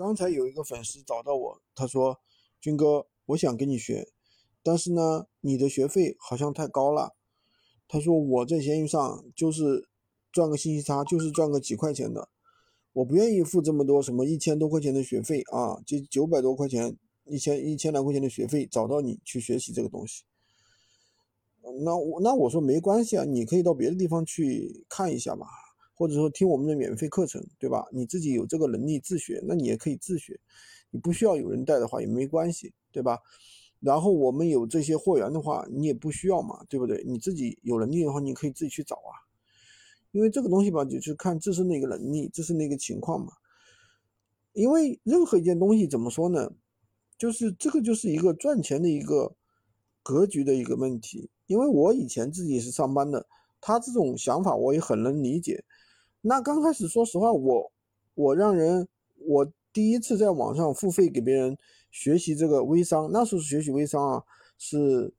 刚才有一个粉丝找到我，他说：“军哥，我想跟你学，但是呢，你的学费好像太高了。”他说：“我在闲鱼上就是赚个信息差，就是赚个几块钱的，我不愿意付这么多，什么一千多块钱的学费啊，这九百多块钱，一千一千来块钱的学费，找到你去学习这个东西。”那我那我说没关系啊，你可以到别的地方去看一下嘛。或者说听我们的免费课程，对吧？你自己有这个能力自学，那你也可以自学，你不需要有人带的话也没关系，对吧？然后我们有这些货源的话，你也不需要嘛，对不对？你自己有能力的话，你可以自己去找啊。因为这个东西吧，就是看自身的一个能力，自身的一个情况嘛。因为任何一件东西怎么说呢？就是这个就是一个赚钱的一个格局的一个问题。因为我以前自己是上班的，他这种想法我也很能理解。那刚开始，说实话，我我让人，我第一次在网上付费给别人学习这个微商，那时候学习微商啊，是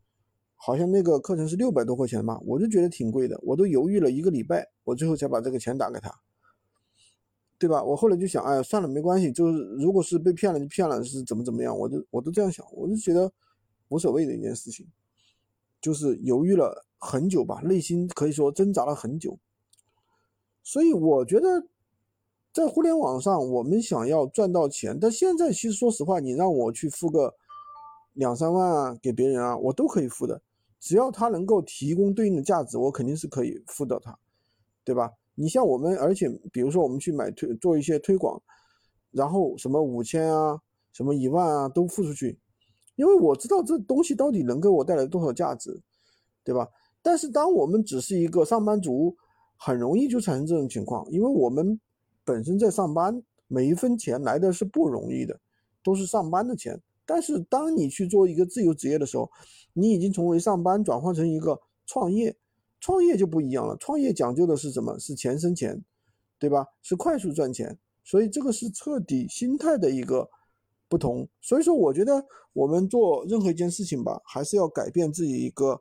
好像那个课程是六百多块钱吧，我就觉得挺贵的，我都犹豫了一个礼拜，我最后才把这个钱打给他，对吧？我后来就想，哎，算了，没关系，就是如果是被骗了就骗了，是怎么怎么样，我就我都这样想，我就觉得无所谓的一件事情，就是犹豫了很久吧，内心可以说挣扎了很久。所以我觉得，在互联网上，我们想要赚到钱，但现在其实说实话，你让我去付个两三万啊给别人啊，我都可以付的，只要他能够提供对应的价值，我肯定是可以付到他，对吧？你像我们，而且比如说我们去买推做一些推广，然后什么五千啊，什么一万啊都付出去，因为我知道这东西到底能给我带来多少价值，对吧？但是当我们只是一个上班族。很容易就产生这种情况，因为我们本身在上班，每一分钱来的是不容易的，都是上班的钱。但是当你去做一个自由职业的时候，你已经从为上班转换成一个创业，创业就不一样了。创业讲究的是什么？是钱生钱，对吧？是快速赚钱。所以这个是彻底心态的一个不同。所以说，我觉得我们做任何一件事情吧，还是要改变自己一个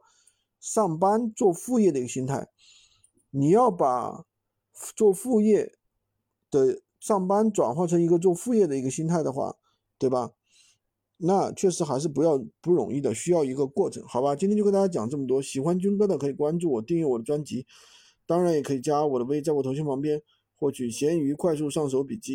上班做副业的一个心态。你要把做副业的上班转化成一个做副业的一个心态的话，对吧？那确实还是不要不容易的，需要一个过程，好吧？今天就跟大家讲这么多，喜欢军哥的可以关注我，订阅我的专辑，当然也可以加我的微，在我头像旁边获取闲鱼快速上手笔记。